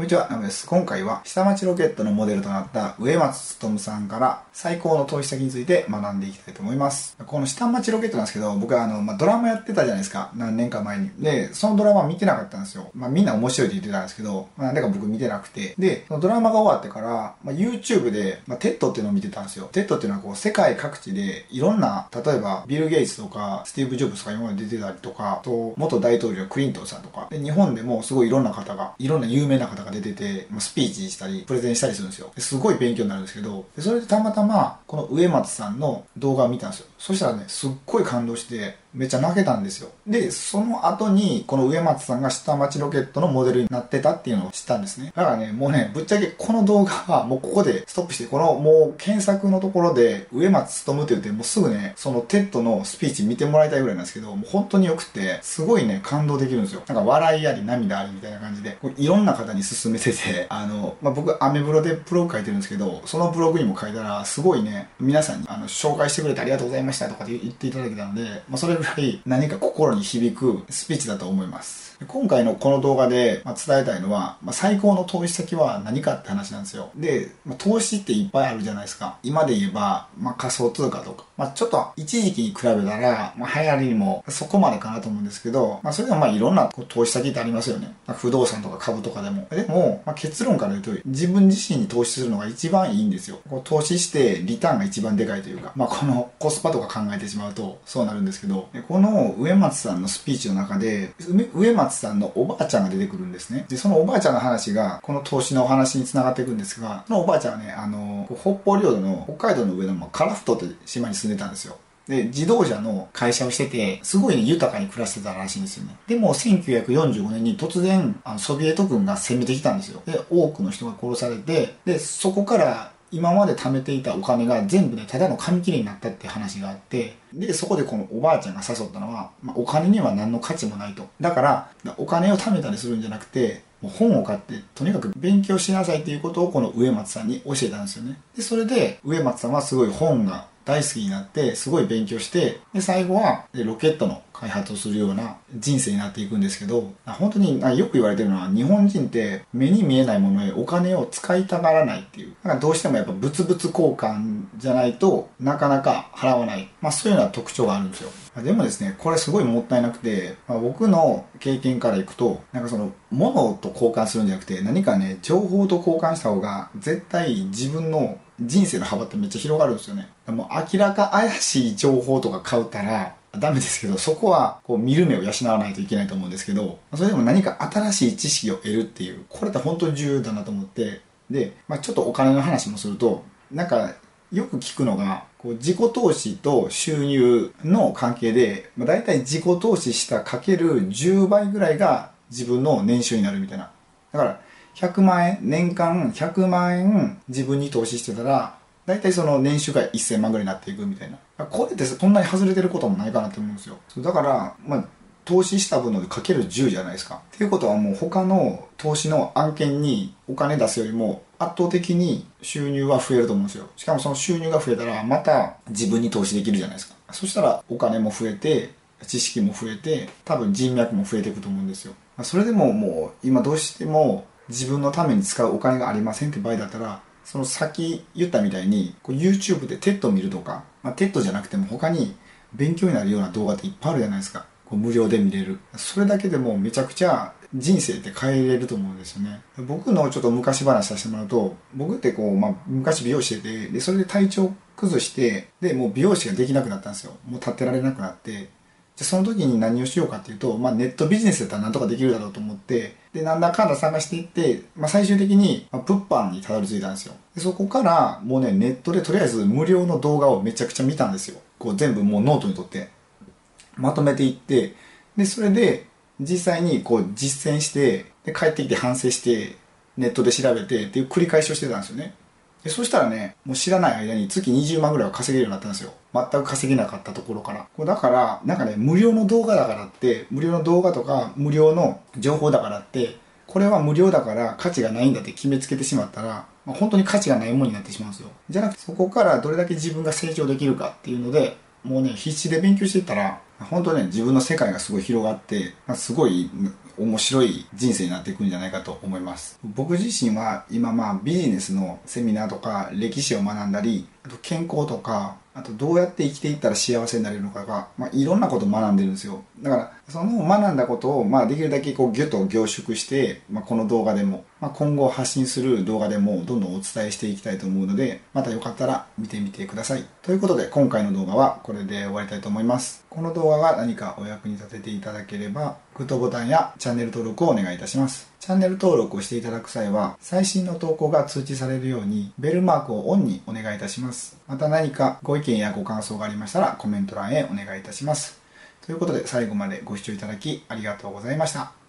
こんにちは、ナムです。今回は下町ロケットのモデルとなった植松努さんから最高の投資先について学んでいきたいと思います。この下町ロケットなんですけど、僕はあの、まあ、ドラマやってたじゃないですか。何年か前に。で、そのドラマ見てなかったんですよ。まあ、みんな面白いって言ってたんですけど、まあ、なんでか僕見てなくて。で、そのドラマが終わってから、まあ、YouTube で、まあ、 TED っていうのを見てたんですよ。 TED っていうのはこう、世界各地でいろんな、例えばビル・ゲイツとか、スティーブ・ジョブズとか今まで出てたりとか、と、元大統領クリントンさんとか、で、日本でもすごいいろんな方が、いろんな有名な方が出てて、まあ、スピーチしたり、プレゼンしたりするんですよ。すごい勉強になるんですけど、それでたまたま、この植松さんの動画を見たんですよ。そしたらね、すっごい感動して、めっちゃ泣けたんですよ。で、その後に、この植松さんが下町ロケットのモデルになってたっていうのを知ったんですね。だからね、もうね、ぶっちゃけこの動画はもうここでストップして、このもう検索のところで、植松努って言って、もうすぐね、その TED のスピーチ見てもらいたいぐらいなんですけど、もう本当に良くて、すごいね、感動できるんですよ。なんか笑いあり涙ありみたいな感じで、いろんな方に勧めてて、あの、まあ、僕、アメブロでブログ書いてるんですけど、そのブログにも書いたら、すごいね、皆さんにあの紹介してくれてありがとうございましたとかって言っていただけたので、まあ、それぐらい何か心に響くスピーチだと思います。今回のこの動画で、ま、伝えたいのは、ま、最高の投資先は何かって話なんですよ。で、ま、投資っていっぱいあるじゃないですか。今で言えば、ま、仮想通貨とか。まあ、ちょっと一時期に比べたら、まあ、流行りにもそこまでかなと思うんですけど、まあ、それでもまあいろんなこう投資先ってありますよね。まあ、不動産とか株とかでも。でも、まあ、結論から言うと、自分自身に投資するのが一番いいんですよ。こう投資してリターンが一番でかいというか、まあ、このコスパとか考えてしまうとそうなるんですけど、でこの植松さんのスピーチの中で、植松さんのおばあちゃんが出てくるんですね。で、そのおばあちゃんの話が、この投資のお話につながっていくんですが、そのおばあちゃんはね、あの、北方領土の北海道の上のカラフトって島に住んでたんですよ。で、自動車の会社をしてて、すごいね、豊かに暮らしてたらしいんですよね。でも、1945年に突然、あのソビエト軍が攻めてきたんですよ。で、多くの人が殺されて、で、そこから、今まで貯めていたお金が全部で、ただの紙切れになったって話があって、で、そこでこのおばあちゃんが誘ったのは、まあ、お金には何の価値もないと。だから、お金を貯めたりするんじゃなくて、もう本を買って、とにかく勉強しなさいっていうことをこの植松さんに教えたんですよね。で、それで、植松さんはすごい本が大好きになって、すごい勉強して、で、最後は、ロケットの開発をするような人生になっていくんですけど、本当によく言われてるのは、日本人って目に見えないものへお金を使いたがらないっていう。だからどうしてもやっぱ物々交換じゃないとなかなか払わない。まあそういうような特徴があるんですよ。でもですね、これすごいもったいなくて、まあ、僕の経験からいくと、なんかその、物と交換するんじゃなくて、何かね、情報と交換した方が、絶対自分の人生の幅ってめっちゃ広がるんですよね。もう明らか怪しい情報とか買うたら、ダメですけど、そこはこう見る目を養わないといけないと思うんですけど、それでも何か新しい知識を得るっていう、これって本当に重要だなと思って、で、まあ、ちょっとお金の話もすると、なんかよく聞くのが、こう自己投資と収入の関係で、まあ、大体自己投資したかける10倍ぐらいが自分の年収になるみたいな。だから、100万円、年間100万円自分に投資してたら、大体その年収が1000万ぐらいになっていくみたいな。これってそんなに外れてることもないかなと思うんですよ。だから、まあ、投資した分のかける10じゃないですか。っていうことはもう他の投資の案件にお金出すよりも圧倒的に収入は増えると思うんですよ。しかもその収入が増えたらまた自分に投資できるじゃないですか。そしたらお金も増えて、知識も増えて、多分人脈も増えていくと思うんですよ。それでももう今どうしても自分のために使うお金がありませんって場合だったら、その先言ったみたいに、YouTube で TED 見るとか、まあ、 TED じゃなくても他に勉強になるような動画っていっぱいあるじゃないですか。こう無料で見れる。それだけでもめちゃくちゃ人生って変えれると思うんですよね。僕のちょっと昔話させてもらうと、僕ってこう、まあ、昔美容師で、で、それで体調崩して、で、もう美容師ができなくなったんですよ。もう立ってられなくなって。じゃその時に何をしようかっていうと、まあ、ネットビジネスだったらなんとかできるだろうと思って、で、なんだかんだ探していって、まあ、最終的に、まあ、物販にたどり着いたんですよ。でそこから、もうね、ネットでとりあえず無料の動画をめちゃくちゃ見たんですよ。こう全部もうノートにとって、まとめていって、で、それで、実際にこう実践して、で、帰ってきて反省して、ネットで調べてっていう繰り返しをしてたんですよね。でそしたらね、もう知らない間に月20万ぐらいは稼げるようになったんですよ。全く稼げなかったところから。こうだから、なんかね、無料の動画だからって、無料の動画とか無料の情報だからって、これは無料だから価値がないんだって決めつけてしまったら、まあ、本当に価値がないものになってしまうんですよ。じゃなくて、そこからどれだけ自分が成長できるかっていうので、もうね、必死で勉強してたら、本当ね、自分の世界がすごい広がって、すごい面白い人生になっていくんじゃないかと思います僕自身は今まあビジネスのセミナーとか歴史を学んだりと健康とかあとどうやって生きていったら幸せになれるのかが、まあ、いろんなことを学んでるんですよ。だからその学んだことを、まあ、できるだけこうギュッと凝縮して、まあ、この動画でも、まあ、今後発信する動画でもどんどんお伝えしていきたいと思うのでまたよかったら見てみてください。ということで今回の動画はこれで終わりたいと思います。この動画が何かお役に立てていただければグッドボタンやチャンネル登録をお願いいたします。チャンネル登録をしていただく際は最新の投稿が通知されるようにベルマークをオンにお願いいたします。また何かご意見やご感想がありましたらコメント欄へお願いいたします。ということで最後までご視聴いただきありがとうございました。